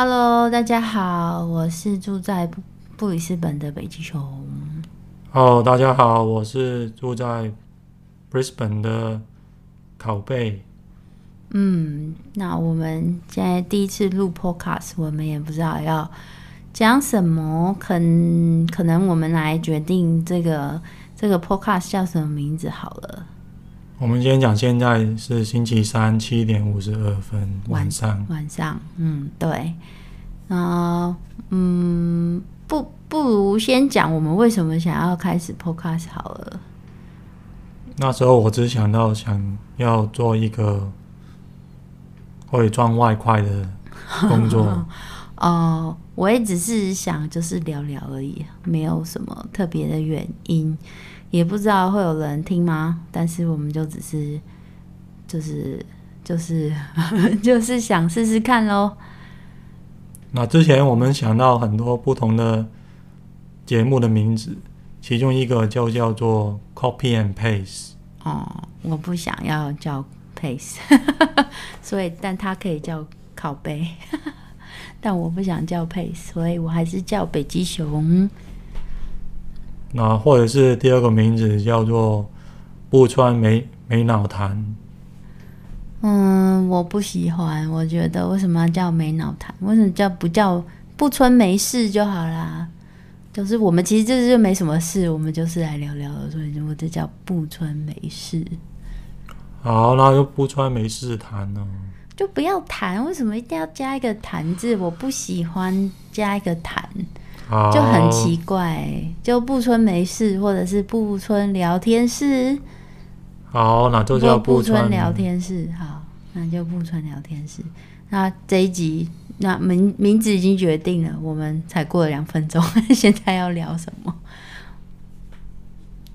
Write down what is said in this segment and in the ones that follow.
Hello，大家好，我是住在布布里斯本的北极熊。Hello，大家好，我是住在 Brisbane 的拷贝。嗯，那我们现在第一次录 Podcast，我们也不知道要讲什么，可可能我们来决定这个这个 Podcast 叫什么名字好了。我们先讲，现在是星期三七点五十二分晚上。晚上，嗯，对。啊，嗯，不，不如先讲我们为什么想要开始 Podcast 好了。那时候我只想到想要做一个会赚外快的工作。哦，我也只是想就是聊聊而已，没有什么特别的原因。也不知道会有人听吗？但是我们就只是，就是，就是，就是想试试看喽。那之前我们想到很多不同的节目的名字，其中一个就叫做 Copy and Paste。哦，我不想要叫 Paste，所以但它可以叫拷贝，但我不想叫 Paste，所以我还是叫北极熊。那或者是第二个名字叫做不穿没没脑谈。嗯，我不喜欢。我觉得为什么要叫没脑谈？为什么叫不叫不穿没事就好啦？就是我们其实就是没什么事，我们就是来聊聊的，所以我就叫不穿没事。好，那就不穿没事谈呢？就不要谈。为什么一定要加一个谈字？我不喜欢加一个谈。就很奇怪，就布村没事，或者是布村聊天室。好，那就叫布村聊天室。好，那就布村聊天室。那这一集，那名名字已经决定了，我们才过了两分钟，现在要聊什么？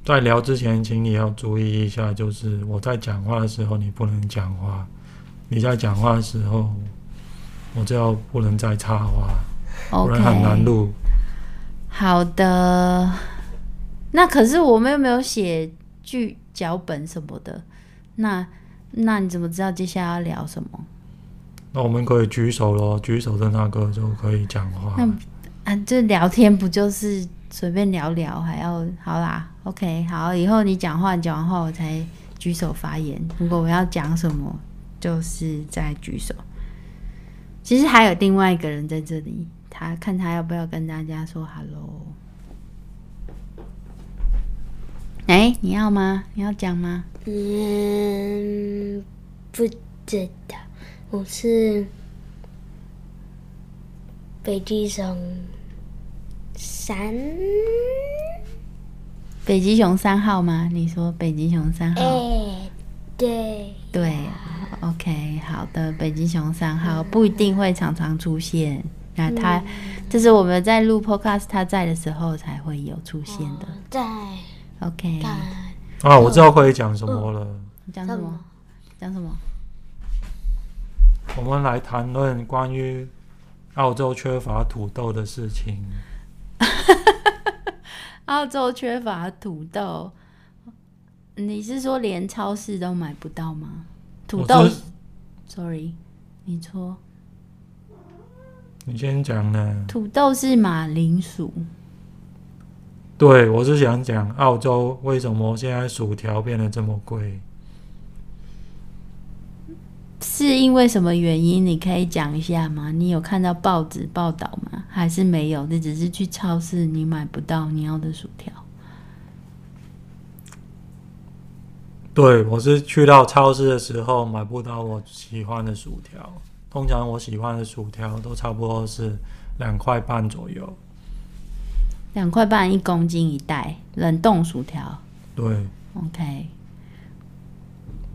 在聊之前，请你要注意一下，就是我在讲话的时候，你不能讲话；你在讲话的时候，我就要不能再插话.不然很难录。好的，那可是我们又没有写剧脚本什么的，那那你怎么知道接下来要聊什么？那我们可以举手咯，举手的那个就可以讲话。那啊，这聊天不就是随便聊聊，还要好啦？OK，好，以后你讲话，你讲完话我才举手发言。如果我要讲什么，就是再举手。其实还有另外一个人在这里。他看他要不要跟大家说 “hello”？哎、欸，你要吗？你要讲吗？嗯，不知道。我是北极熊三，北极熊三号吗？你说北极熊三号？哎、欸，对，对，OK，好的，北极熊三号不一定会常常出现。那他，这、是我们在录 Podcast，他在的时候才会有出现的。在、哦、OK。啊，我知道可以讲什么了。你讲什么？讲什么？我们来谈论关于澳洲缺乏土豆的事情。澳洲缺乏土豆，你是说连超市都买不到吗？土豆，Sorry，你说。你先讲呢。土豆是马铃薯。对，我是想讲澳洲为什么现在薯条变得这么贵？是因为什么原因？你可以讲一下吗？你有看到报纸报道吗？还是没有？你只是去超市，你买不到你要的薯条。对，我是去到超市的时候买不到我喜欢的薯条。通常我喜欢的薯条都差不多是两块半左右，两块半一公斤一袋冷冻薯条。对，OK。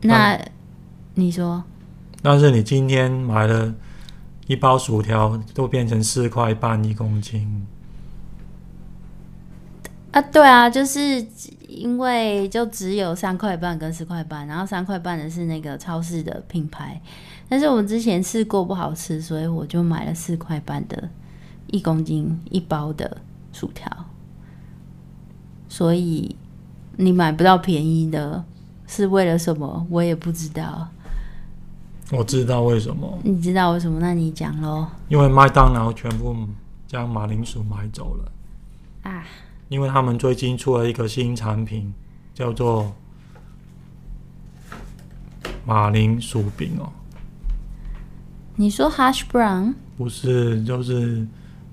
那你说？但是你今天买了一包薯条，都变成四块半一公斤。啊，对啊，就是因为就只有三块半跟四块半，然后三块半的是那个超市的品牌。但是我们之前试过不好吃，所以我就买了四块半的，一公斤一包的薯条。所以你买不到便宜的，是为了什么？我也不知道。我知道为什么。你知道为什么？那你讲喽。因为麦当劳全部将马铃薯买走了啊！因为他们最近出了一个新产品，叫做马铃薯饼哦。你说 hash brown？不是，就是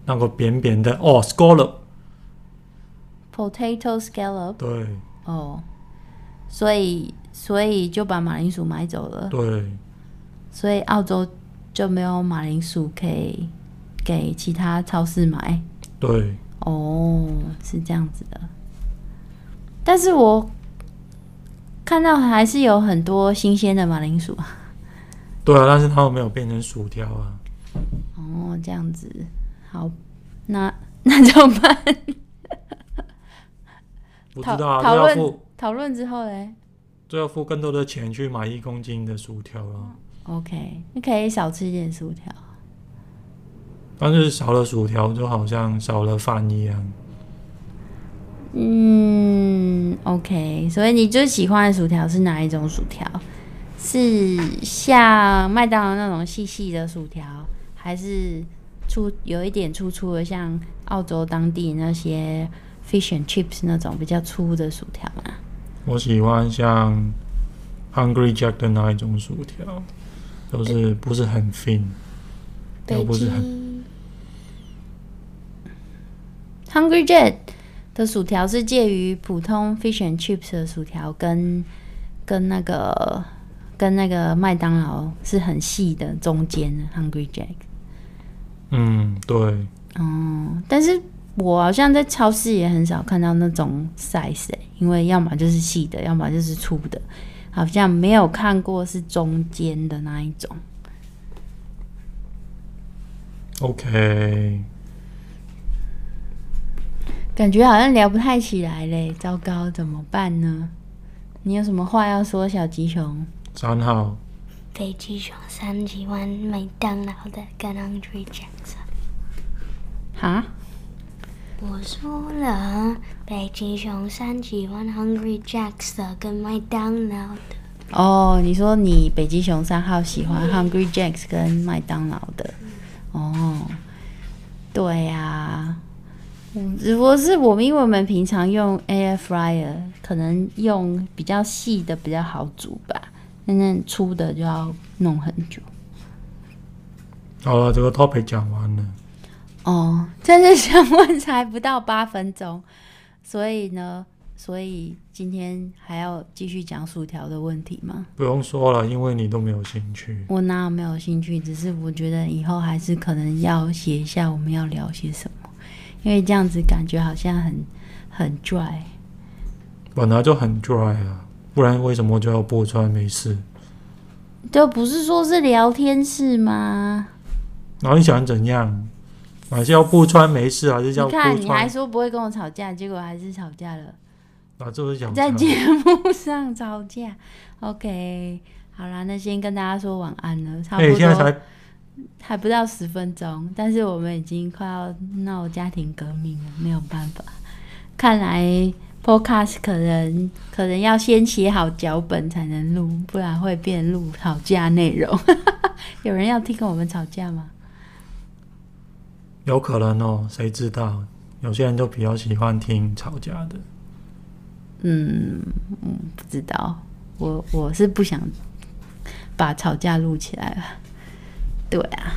那个扁扁的哦，scallop，potato scallop。对。哦，所以所以就把马铃薯买走了。对。所以澳洲就没有马铃薯可以给其他超市买。对。哦，是这样子的。但是我看到还是有很多新鲜的马铃薯。对啊，但是他们没有变成薯条啊。哦，这样子，好，那那怎么办？不知道啊，讨论付讨论之后嘞，就要付更多的钱去买一公斤的薯条了。OK，你可以少吃一点薯条，但是少了薯条就好像少了饭一样。嗯，OK，所以你最喜欢的薯条是哪一种薯条？是像麦当劳那种细细的薯条，还是粗有一点粗粗的，像澳洲当地那些 fish and chips 那种比较粗的薯条啊？我喜欢像 Hungry Jack 的那一种薯条，就是不是很 thin，又不是很。Hungry Jack 的薯条是介于普通 fish and chips 的薯条跟跟那个。跟那个麦当劳是很细的中间的 Hungry Jack。嗯，对。哦、嗯，但是我好像在超市也很少看到那种 size，欸，因为要么就是细的，要么就是粗的，好像没有看过是中间的那一种。OK。感觉好像聊不太起来嘞，糟糕，怎么办呢？你有什么话要说，小鸡熊？三号，北极熊三喜欢麦当劳的跟 Hungry Jacks。哈？我说了，北极熊三喜欢 Hungry Jacks 的跟麦当劳的。哦，你说你北极熊三号喜欢 Hungry Jacks 跟麦当劳的？哦，对呀、啊。只不过是我们，因为我们平常用 Air Fryer，可能用比较细的比较好煮吧。但那粗的就要弄很久。好了，这个 topic 讲完了。哦，但是想问才不到八分钟，所以呢，所以今天还要继续讲薯条的问题吗？不用说了，因为你都没有兴趣。我哪有没有兴趣？只是我觉得以后还是可能要写一下我们要聊些什么，因为这样子感觉好像很很 dry。本来就很 dry 啊。不然为什么就要不穿没事？就不是说是聊天室吗？然后你想怎样？还是要不穿没事，还是要？你看，你还说不会跟我吵架，结果还是吵架了。啊，这是讲在节目上吵架。OK，好啦，那先跟大家说晚安了。差不多，现在才还不到十分钟，但是我们已经快要闹家庭革命了，没有办法。看来。Podcast 可能可能要先写好脚本才能录，不然会变录吵架内容。有人要听跟我们吵架吗？有可能哦，谁知道？有些人就比较喜欢听吵架的。嗯嗯，不知道。我我是不想把吵架录起来了。对啊，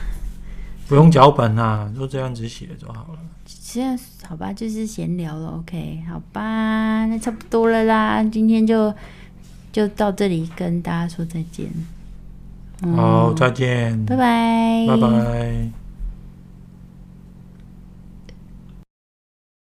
不用脚本啊，就这样子写就好了。现在好吧，就是闲聊了，OK，好吧，那差不多了啦，今天就就到这里跟大家说再见。好，再见，拜拜，拜拜。